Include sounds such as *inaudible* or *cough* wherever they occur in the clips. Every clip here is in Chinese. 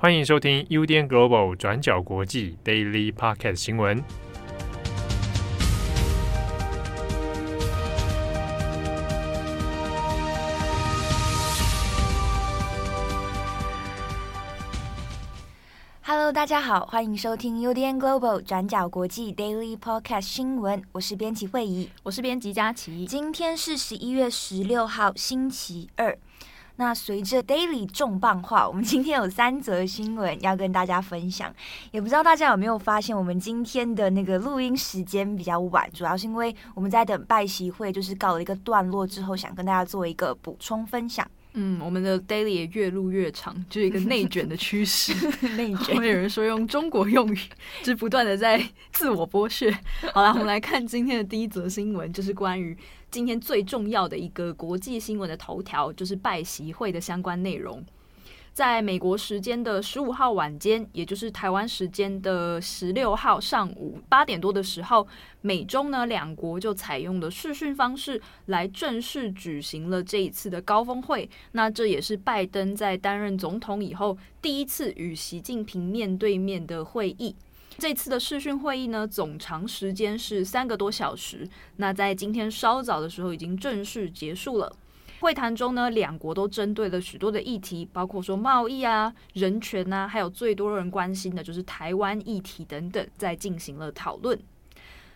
欢迎收听 UDN Global 转角国际 Daily Podcast 新闻。Hello，大家好，欢迎收听 UDN Global 转角国际 Daily Podcast 新闻。我是编辑慧仪，我是编辑佳琪。今天是十一月十六号，星期二。那随着 Daily 重磅化，我们今天有三则新闻要跟大家分享。也不知道大家有没有发现，我们今天的那个录音时间比较晚，主要是因为我们在等拜习会，就是告了一个段落之后，想跟大家做一个补充分享。嗯，我们的 Daily 也越录越长，就是一个内卷的趋势。*laughs* 内卷，*laughs* 会有人说用中国用语，就是不断的在自我剥削。好了，我们来看今天的第一则新闻，就是关于。今天最重要的一个国际新闻的头条，就是拜习会的相关内容。在美国时间的十五号晚间，也就是台湾时间的十六号上午八点多的时候，美中呢两国就采用了视讯方式来正式举行了这一次的高峰会。那这也是拜登在担任总统以后第一次与习近平面对面的会议。这次的视讯会议呢，总长时间是三个多小时。那在今天稍早的时候已经正式结束了。会谈中呢，两国都针对了许多的议题，包括说贸易啊、人权啊，还有最多人关心的就是台湾议题等等，在进行了讨论。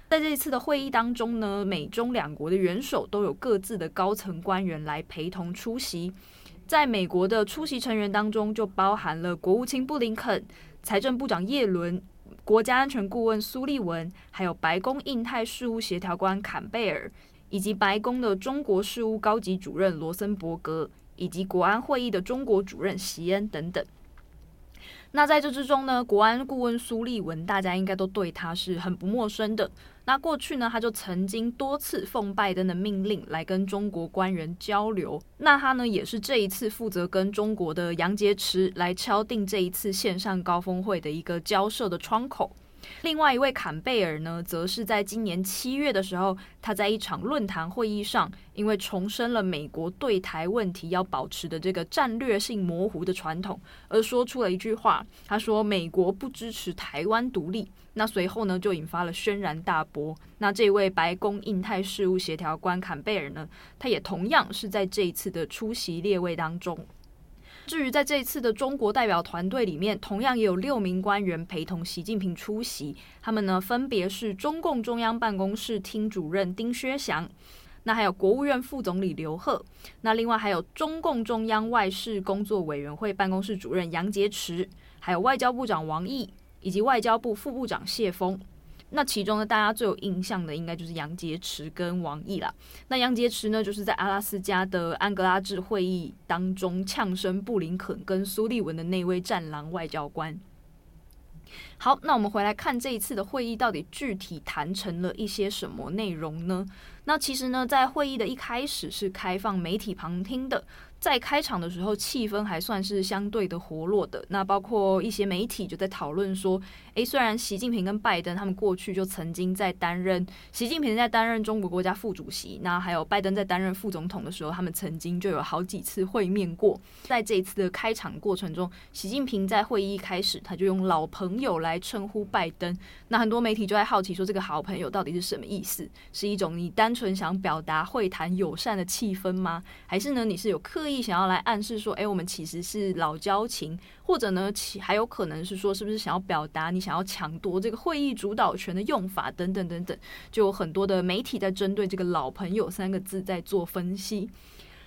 在这一次的会议当中呢，美中两国的元首都有各自的高层官员来陪同出席。在美国的出席成员当中，就包含了国务卿布林肯、财政部长叶伦。国家安全顾问苏利文，还有白宫印太事务协调官坎贝尔，以及白宫的中国事务高级主任罗森伯格，以及国安会议的中国主任席恩等等。那在这之中呢，国安顾问苏利文，大家应该都对他是很不陌生的。那过去呢，他就曾经多次奉拜登的命令来跟中国官员交流。那他呢，也是这一次负责跟中国的杨洁篪来敲定这一次线上高峰会的一个交涉的窗口。另外一位坎贝尔呢，则是在今年七月的时候，他在一场论坛会议上，因为重申了美国对台问题要保持的这个战略性模糊的传统，而说出了一句话，他说：“美国不支持台湾独立。”那随后呢，就引发了轩然大波。那这位白宫印太事务协调官坎贝尔呢，他也同样是在这一次的出席列位当中。至于在这一次的中国代表团队里面，同样也有六名官员陪同习近平出席。他们呢，分别是中共中央办公室厅主任丁薛祥，那还有国务院副总理刘鹤，那另外还有中共中央外事工作委员会办公室主任杨洁篪，还有外交部长王毅以及外交部副部长谢峰。那其中呢，大家最有印象的应该就是杨洁篪跟王毅啦。那杨洁篪呢，就是在阿拉斯加的安哥拉治会议当中呛声布林肯跟苏利文的那位战狼外交官。好，那我们回来看这一次的会议到底具体谈成了一些什么内容呢？那其实呢，在会议的一开始是开放媒体旁听的。在开场的时候，气氛还算是相对的活络的。那包括一些媒体就在讨论说，诶，虽然习近平跟拜登他们过去就曾经在担任，习近平在担任中国国家副主席，那还有拜登在担任副总统的时候，他们曾经就有好几次会面过。在这一次的开场过程中，习近平在会议一开始他就用老朋友来称呼拜登。那很多媒体就在好奇说，这个好朋友到底是什么意思？是一种你单纯想表达会谈友善的气氛吗？还是呢，你是有刻意？想要来暗示说，哎，我们其实是老交情，或者呢，其还有可能是说，是不是想要表达你想要抢夺这个会议主导权的用法等等等等，就有很多的媒体在针对这个“老朋友”三个字在做分析。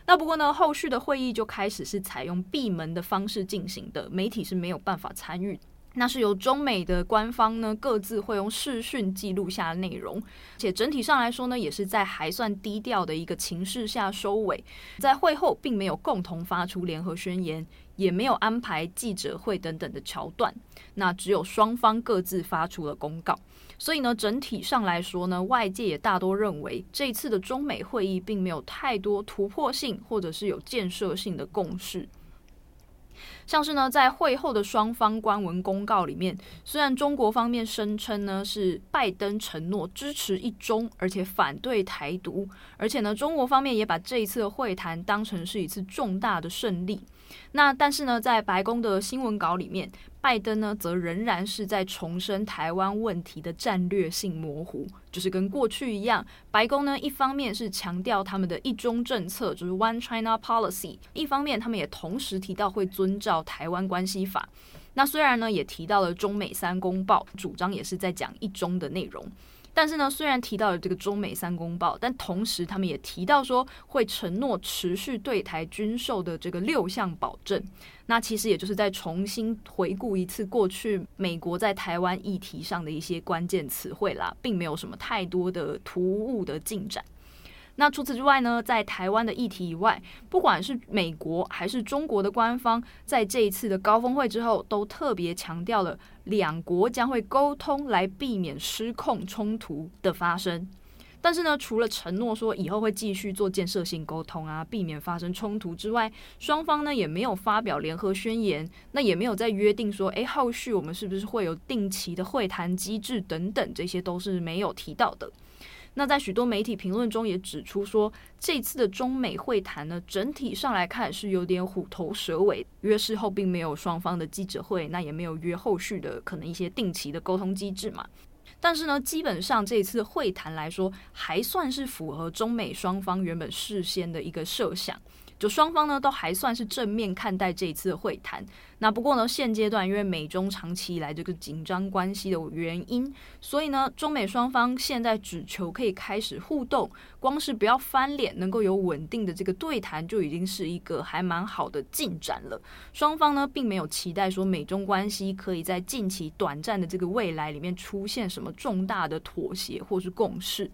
那不过呢，后续的会议就开始是采用闭门的方式进行的，媒体是没有办法参与。那是由中美的官方呢，各自会用视讯记录下内容，且整体上来说呢，也是在还算低调的一个情势下收尾。在会后并没有共同发出联合宣言，也没有安排记者会等等的桥段，那只有双方各自发出了公告。所以呢，整体上来说呢，外界也大多认为这次的中美会议并没有太多突破性或者是有建设性的共识。像是呢，在会后的双方官文公告里面，虽然中国方面声称呢是拜登承诺支持一中，而且反对台独，而且呢，中国方面也把这一次的会谈当成是一次重大的胜利。那但是呢，在白宫的新闻稿里面，拜登呢则仍然是在重申台湾问题的战略性模糊，就是跟过去一样，白宫呢一方面是强调他们的一中政策，就是 One China Policy，一方面他们也同时提到会遵照台湾关系法。那虽然呢也提到了中美三公报，主张也是在讲一中的内容。但是呢，虽然提到了这个中美三公报，但同时他们也提到说会承诺持续对台军售的这个六项保证。那其实也就是在重新回顾一次过去美国在台湾议题上的一些关键词汇啦，并没有什么太多的突兀的进展。那除此之外呢，在台湾的议题以外，不管是美国还是中国的官方，在这一次的高峰会之后，都特别强调了两国将会沟通来避免失控冲突的发生。但是呢，除了承诺说以后会继续做建设性沟通啊，避免发生冲突之外，双方呢也没有发表联合宣言，那也没有再约定说，诶，后续我们是不是会有定期的会谈机制等等，这些都是没有提到的。那在许多媒体评论中也指出说，这次的中美会谈呢，整体上来看是有点虎头蛇尾，约事后并没有双方的记者会，那也没有约后续的可能一些定期的沟通机制嘛。但是呢，基本上这次会谈来说，还算是符合中美双方原本事先的一个设想。就双方呢都还算是正面看待这一次会谈。那不过呢，现阶段因为美中长期以来这个紧张关系的原因，所以呢，中美双方现在只求可以开始互动，光是不要翻脸，能够有稳定的这个对谈，就已经是一个还蛮好的进展了。双方呢并没有期待说美中关系可以在近期短暂的这个未来里面出现什么重大的妥协或是共识。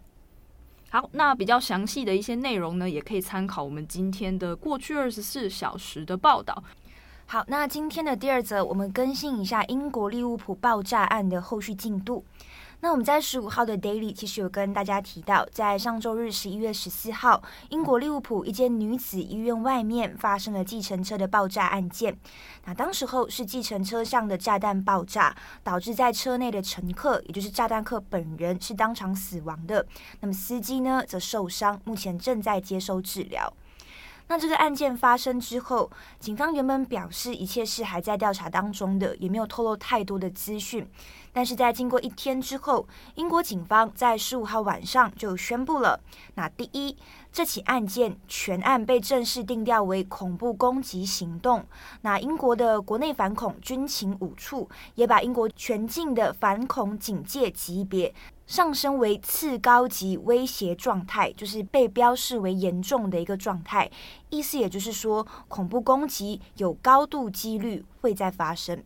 好，那比较详细的一些内容呢，也可以参考我们今天的过去二十四小时的报道。好，那今天的第二则，我们更新一下英国利物浦爆炸案的后续进度。那我们在十五号的 Daily 其实有跟大家提到，在上周日十一月十四号，英国利物浦一间女子医院外面发生了计程车的爆炸案件。那当时候是计程车上的炸弹爆炸，导致在车内的乘客，也就是炸弹客本人是当场死亡的。那么司机呢则受伤，目前正在接受治疗。那这个案件发生之后，警方原本表示一切是还在调查当中的，也没有透露太多的资讯。但是在经过一天之后，英国警方在十五号晚上就宣布了：那第一，这起案件全案被正式定调为恐怖攻击行动。那英国的国内反恐军情五处也把英国全境的反恐警戒级别。上升为次高级威胁状态，就是被标示为严重的一个状态。意思也就是说，恐怖攻击有高度几率会再发生。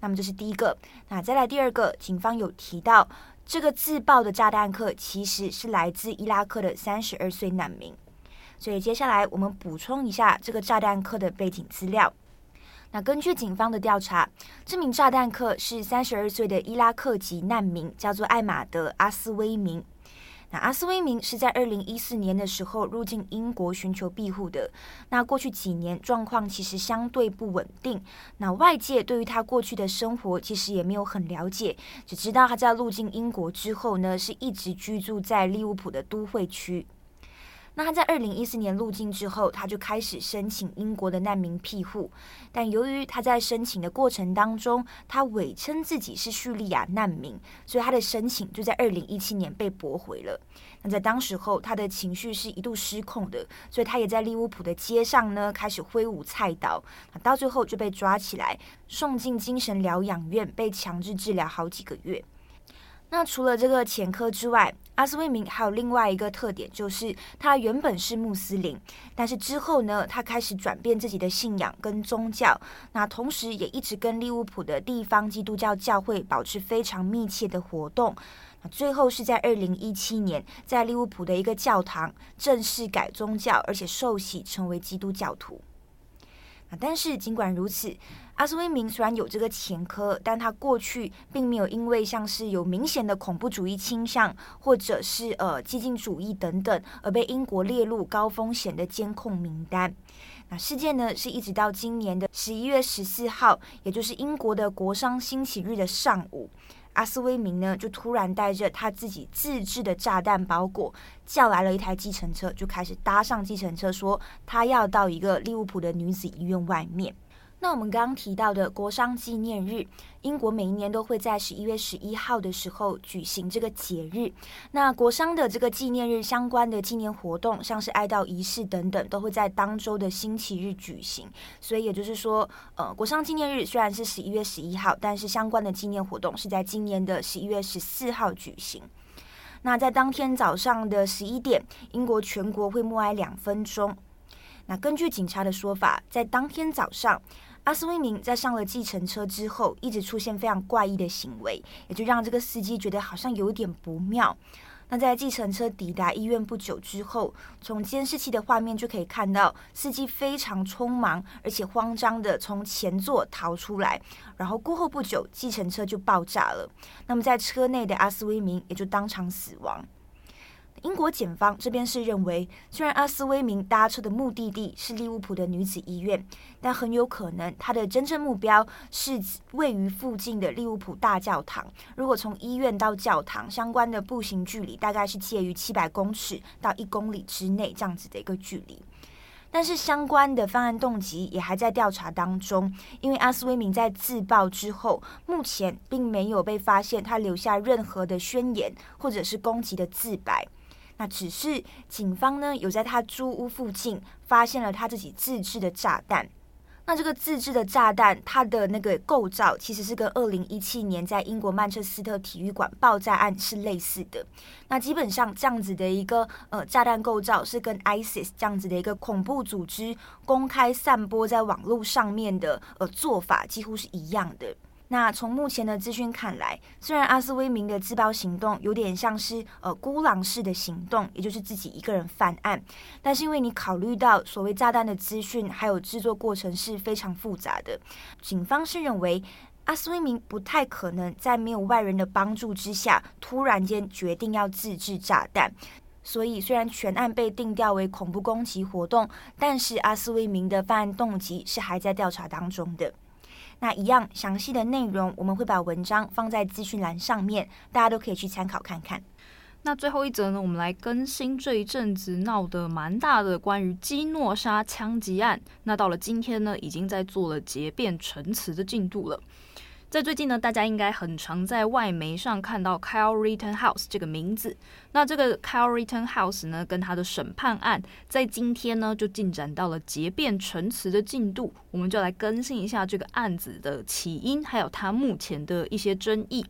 那么这是第一个。那再来第二个，警方有提到，这个自爆的炸弹客其实是来自伊拉克的三十二岁难民。所以接下来我们补充一下这个炸弹客的背景资料。那根据警方的调查，这名炸弹客是三十二岁的伊拉克籍难民，叫做艾玛德·阿斯威明。那阿斯威明是在二零一四年的时候入境英国寻求庇护的。那过去几年状况其实相对不稳定。那外界对于他过去的生活其实也没有很了解，只知道他在入境英国之后呢，是一直居住在利物浦的都会区。那他在二零一四年入境之后，他就开始申请英国的难民庇护，但由于他在申请的过程当中，他伪称自己是叙利亚难民，所以他的申请就在二零一七年被驳回了。那在当时候，他的情绪是一度失控的，所以他也在利物浦的街上呢开始挥舞菜刀，到最后就被抓起来，送进精神疗养院，被强制治疗好几个月。那除了这个前科之外，阿斯威明还有另外一个特点，就是他原本是穆斯林，但是之后呢，他开始转变自己的信仰跟宗教。那同时也一直跟利物浦的地方基督教教会保持非常密切的活动。那最后是在二零一七年，在利物浦的一个教堂正式改宗教，而且受洗成为基督教徒。但是尽管如此，阿斯威明虽然有这个前科，但他过去并没有因为像是有明显的恐怖主义倾向，或者是呃激进主义等等，而被英国列入高风险的监控名单。那事件呢，是一直到今年的十一月十四号，也就是英国的国殤兴起日的上午，阿斯威明呢就突然带着他自己自制的炸弹包裹，叫来了一台计程车，就开始搭上计程车，说他要到一个利物浦的女子医院外面。那我们刚刚提到的国殤纪念日，英国每一年都会在十一月十一号的时候举行这个节日。那国殤的这个纪念日相关的纪念活动，像是哀悼仪式等等，都会在当周的星期日举行。所以也就是说，呃，国殤纪念日虽然是十一月十一号，但是相关的纪念活动是在今年的十一月十四号举行。那在当天早上的十一点，英国全国会默哀两分钟。那根据警察的说法，在当天早上，阿斯威明在上了计程车之后，一直出现非常怪异的行为，也就让这个司机觉得好像有点不妙。那在计程车抵达医院不久之后，从监视器的画面就可以看到，司机非常匆忙而且慌张地从前座逃出来，然后过后不久，计程车就爆炸了。那么在车内的阿斯威明也就当场死亡。英国检方这边是认为，虽然阿斯威明搭车的目的地是利物浦的女子医院，但很有可能他的真正目标是位于附近的利物浦大教堂。如果从医院到教堂相关的步行距离大概是介于七百公尺到一公里之内这样子的一个距离，但是相关的犯案动机也还在调查当中，因为阿斯威明在自爆之后，目前并没有被发现他留下任何的宣言或者是攻击的自白。那只是警方呢，有在他租屋附近发现了他自己自制的炸弹。那这个自制的炸弹，它的那个构造其实是跟二零一七年在英国曼彻斯特体育馆爆炸案是类似的。那基本上这样子的一个呃炸弹构造，是跟 ISIS 这样子的一个恐怖组织公开散播在网络上面的呃做法几乎是一样的。那从目前的资讯看来，虽然阿斯威明的自爆行动有点像是呃孤狼式的行动，也就是自己一个人犯案，但是因为你考虑到所谓炸弹的资讯还有制作过程是非常复杂的，警方是认为阿斯威明不太可能在没有外人的帮助之下突然间决定要自制炸弹，所以虽然全案被定调为恐怖攻击活动，但是阿斯威明的犯案动机是还在调查当中的。那一样详细的内容，我们会把文章放在资讯栏上面，大家都可以去参考看看。那最后一则呢，我们来更新这一阵子闹得蛮大的关于基诺沙枪击案。那到了今天呢，已经在做了结辩陈词的进度了。在最近呢，大家应该很常在外媒上看到 Kyle Rittenhouse 这个名字。那这个 Kyle Rittenhouse 呢，跟他的审判案在今天呢就进展到了结辩陈词的进度。我们就来更新一下这个案子的起因，还有他目前的一些争议。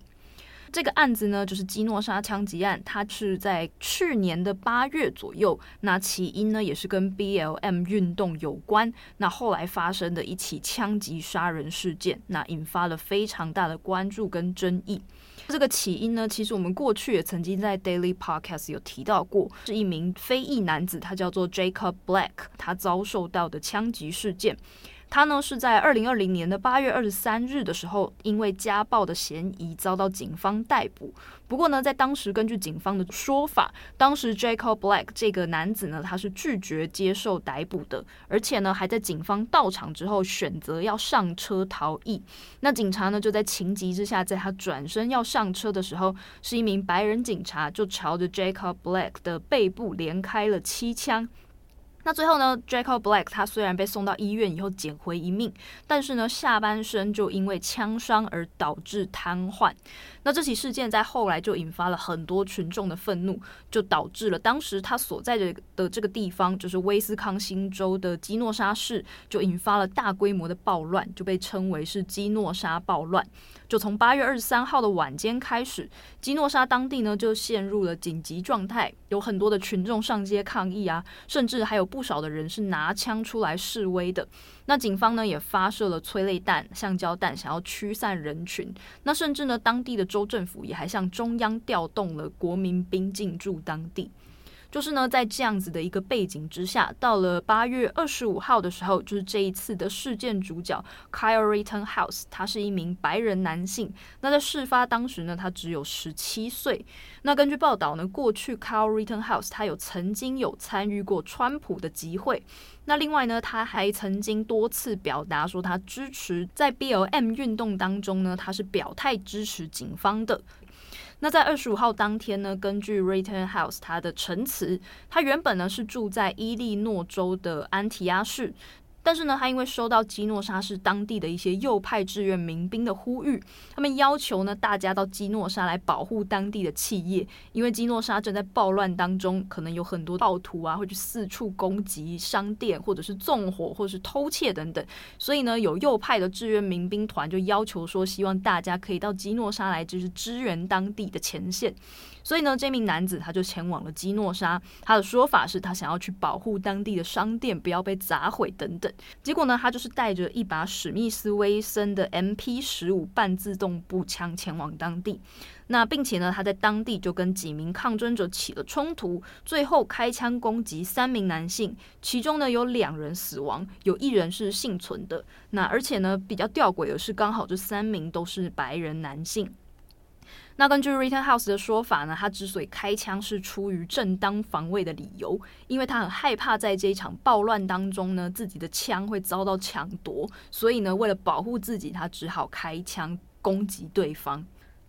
这个案子呢，就是基诺沙枪击案，它是在去年的八月左右。那起因呢，也是跟 BLM 运动有关。那后来发生的一起枪击杀人事件，那引发了非常大的关注跟争议。这个起因呢，其实我们过去也曾经在 Daily Podcast 有提到过，是一名非裔男子，他叫做 Jacob Black，他遭受到的枪击事件。他呢是在二零二零年的八月二十三日的时候，因为家暴的嫌疑遭到警方逮捕。不过呢，在当时根据警方的说法，当时 Jacob Black 这个男子呢，他是拒绝接受逮捕的，而且呢还在警方到场之后选择要上车逃逸。那警察呢就在情急之下，在他转身要上车的时候，是一名白人警察就朝着 Jacob Black 的背部连开了七枪。那最后呢，Jacob Black 他虽然被送到医院以后捡回一命，但是呢，下半身就因为枪伤而导致瘫痪。那这起事件在后来就引发了很多群众的愤怒，就导致了当时他所在的的这个地方，就是威斯康星州的基诺沙市，就引发了大规模的暴乱，就被称为是基诺沙暴乱。就从八月二十三号的晚间开始，基诺沙当地呢就陷入了紧急状态，有很多的群众上街抗议啊，甚至还有不少的人是拿枪出来示威的。那警方呢也发射了催泪弹、橡胶弹，想要驱散人群。那甚至呢，当地的州政府也还向中央调动了国民兵进驻当地。就是呢，在这样子的一个背景之下，到了八月二十五号的时候，就是这一次的事件主角 Kyle Rittenhouse，他是一名白人男性。那在事发当时呢，他只有十七岁。那根据报道呢，过去 Kyle Rittenhouse 他有曾经有参与过川普的集会。那另外呢，他还曾经多次表达说他支持在 BLM 运动当中呢，他是表态支持警方的。那在二十五号当天呢，根据 Rittenhouse 他的陈词，他原本呢是住在伊利诺州的安提亚市。但是呢，他因为收到基诺沙市当地的一些右派志愿民兵的呼吁，他们要求呢大家到基诺沙来保护当地的企业，因为基诺沙正在暴乱当中，可能有很多暴徒啊会去四处攻击商店，或者是纵火，或者是偷窃等等。所以呢，有右派的志愿民兵团就要求说，希望大家可以到基诺沙来，就是支援当地的前线。所以呢，这名男子他就前往了基诺沙。他的说法是他想要去保护当地的商店，不要被砸毁等等。结果呢，他就是带着一把史密斯威森的 MP 十五半自动步枪前往当地。那并且呢，他在当地就跟几名抗争者起了冲突，最后开枪攻击三名男性，其中呢有两人死亡，有一人是幸存的。那而且呢，比较吊诡的是，刚好这三名都是白人男性。那根据 Rittenhouse 的说法呢，他之所以开枪是出于正当防卫的理由，因为他很害怕在这一场暴乱当中呢，自己的枪会遭到抢夺，所以呢，为了保护自己，他只好开枪攻击对方。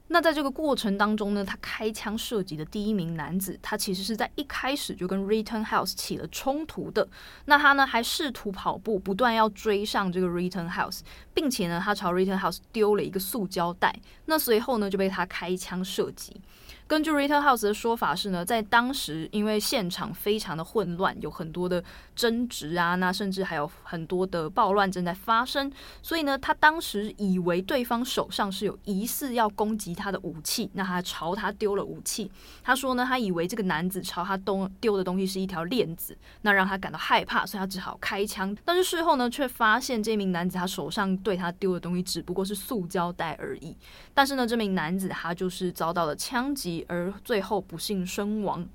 那在这个过程当中呢，他开枪射击的第一名男子，他其实是在一开始就跟 Return House 起了冲突的。那他呢还试图跑步，不断要追上这个 Return House，并且呢，他朝 Return House 丢了一个塑胶袋。那随后呢，就被他开枪射击。根据 Rittenhouse 的说法是呢，在当时因为现场非常的混乱，有很多的争执啊，那甚至还有很多的暴乱正在发生，所以呢，他当时以为对方手上是有疑似要攻击他的武器，那他朝他丢了武器。他说呢，他以为这个男子朝他东丢的东西是一条链子，那让他感到害怕，所以他只好开枪。但是事后呢，却发现这名男子他手上对他丢的东西只不过是塑胶袋而已。但是呢，这名男子他就是遭到了枪击。而最后不幸身亡。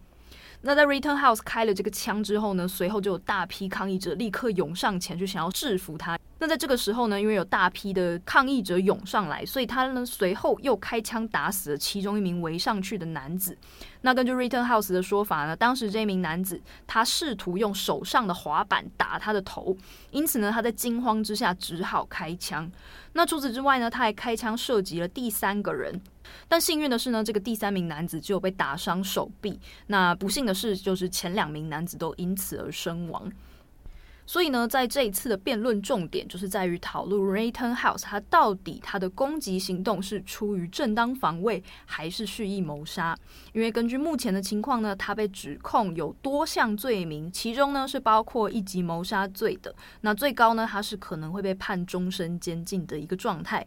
那在 Return House 开了这个枪之后呢，随后就有大批抗议者立刻涌上前去，想要制服他。那在这个时候呢，因为有大批的抗议者涌上来，所以他呢随后又开枪打死了其中一名围上去的男子。那根据 Return House 的说法呢，当时这名男子他试图用手上的滑板打他的头，因此呢他在惊慌之下只好开枪。那除此之外呢，他还开枪射击了第三个人，但幸运的是呢，这个第三名男子只有被打伤手臂。那不幸的是，就是前两名男子都因此而身亡。所以呢，在这一次的辩论重点就是在于讨论 Rittenhouse 他到底他的攻击行动是出于正当防卫还是蓄意谋杀？因为根据目前的情况呢，他被指控有多项罪名，其中呢是包括一级谋杀罪的。那最高呢，他是可能会被判终身监禁的一个状态。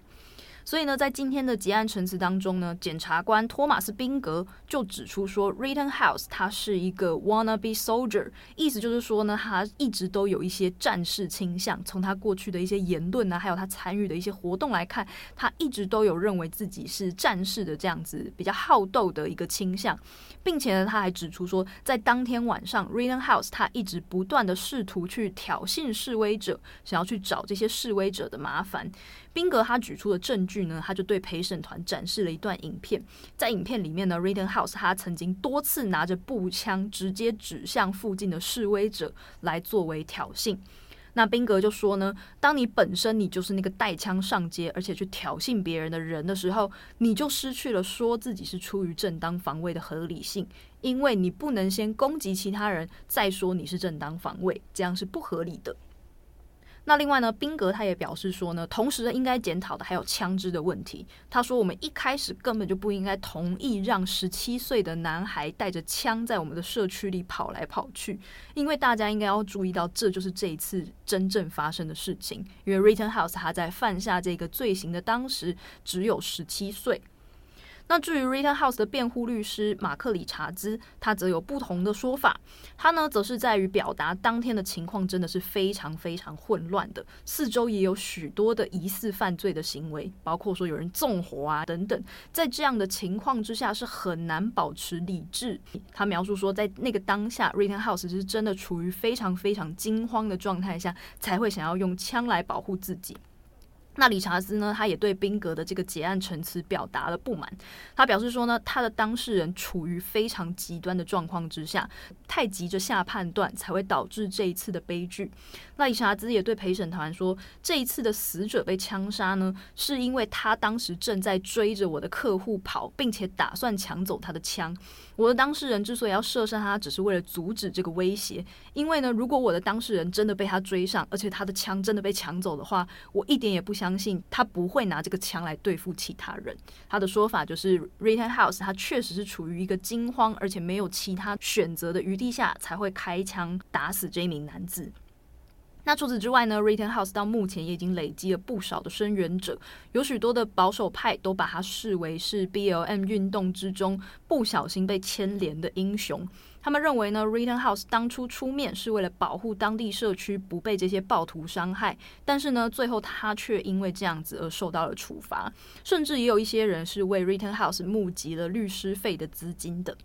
所以呢，在今天的结案陈词当中呢，检察官托马斯宾格就指出说，Rittenhouse 他是一个 wannabe soldier，意思就是说呢，他一直都有一些战士倾向。从他过去的一些言论啊，还有他参与的一些活动来看，他一直都有认为自己是战士的这样子比较好斗的一个倾向，并且呢，他还指出说，在当天晚上，Rittenhouse 他一直不断的试图去挑衅示威者，想要去找这些示威者的麻烦。宾格他举出的证据呢，他就对陪审团展示了一段影片，在影片里面呢，Rittenhouse 他曾经多次拿着步枪直接指向附近的示威者来作为挑衅。那宾格就说呢，当你本身你就是那个带枪上街而且去挑衅别人的人的时候，你就失去了说自己是出于正当防卫的合理性，因为你不能先攻击其他人再说你是正当防卫，这样是不合理的。那另外呢，宾格他也表示说呢，同时应该检讨的还有枪支的问题。他说，我们一开始根本就不应该同意让十七岁的男孩带着枪在我们的社区里跑来跑去，因为大家应该要注意到，这就是这一次真正发生的事情。因为 Rittenhouse 他在犯下这个罪行的当时只有十七岁。那至于 Rittenhouse 的辩护律师马克·理查兹，他则有不同的说法。他呢，则是在于表达当天的情况真的是非常非常混乱的，四周也有许多的疑似犯罪的行为，包括说有人纵火啊等等。在这样的情况之下，是很难保持理智。他描述说，在那个当下，Rittenhouse 是真的处于非常非常惊慌的状态下，才会想要用枪来保护自己。那理查兹呢，他也对宾格的这个结案陈词表达了不满。他表示说呢，他的当事人处于非常极端的状况之下，太急着下判断，才会导致这一次的悲剧。那理查兹也对陪审团说，这一次的死者被枪杀呢，是因为他当时正在追着我的客户跑，并且打算抢走他的枪。我的当事人之所以要射杀他，只是为了阻止这个威胁。因为呢，如果我的当事人真的被他追上，而且他的枪真的被抢走的话，我一点也不相信他不会拿这个枪来对付其他人。他的说法就是，Rittenhouse 他确实是处于一个惊慌而且没有其他选择的余地下，才会开枪打死这一名男子。那除此之外呢，Rittenhouse 到目前也已经累积了不少的声援者，有许多的保守派都把他视为是 BLM 运动之中不小心被牵连的英雄。他们认为呢，Rittenhouse 当初出面是为了保护当地社区不被这些暴徒伤害，但是呢，最后他却因为这样子而受到了处罚，甚至也有一些人是为 Rittenhouse 募集了律师费的资金的。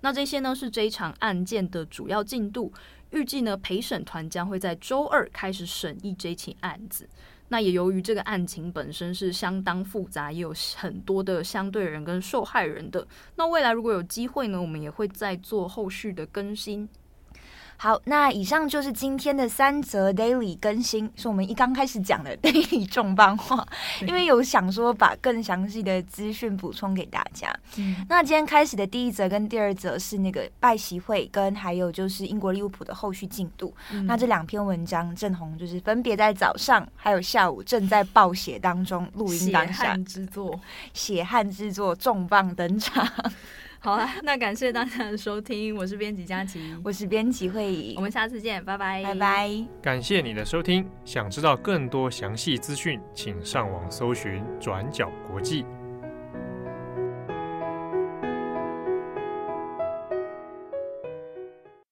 那这些呢，是这一场案件的主要进度。预计呢，陪审团将会在周二开始审议这起案子。那也由于这个案情本身是相当复杂，也有很多的相对人跟受害人的。那未来如果有机会呢，我们也会再做后续的更新。好，那以上就是今天的三则 daily 更新，是我们一刚开始讲的 *laughs* daily 重磅话，因为有想说把更详细的资讯补充给大家。嗯，那今天开始的第一则跟第二则是那个拜习会跟还有就是英国利物浦的后续进度。嗯，那这两篇文章，郑红就是分别在早上还有下午正在报写当中，录音当下，血汗之作，血汗之作重磅登场。好了，那感谢大家的收听，我是编辑佳琪，*laughs* 我是编辑慧仪，我们下次见，拜拜，拜拜。感谢你的收听，想知道更多详细资讯，请上网搜寻转角国际。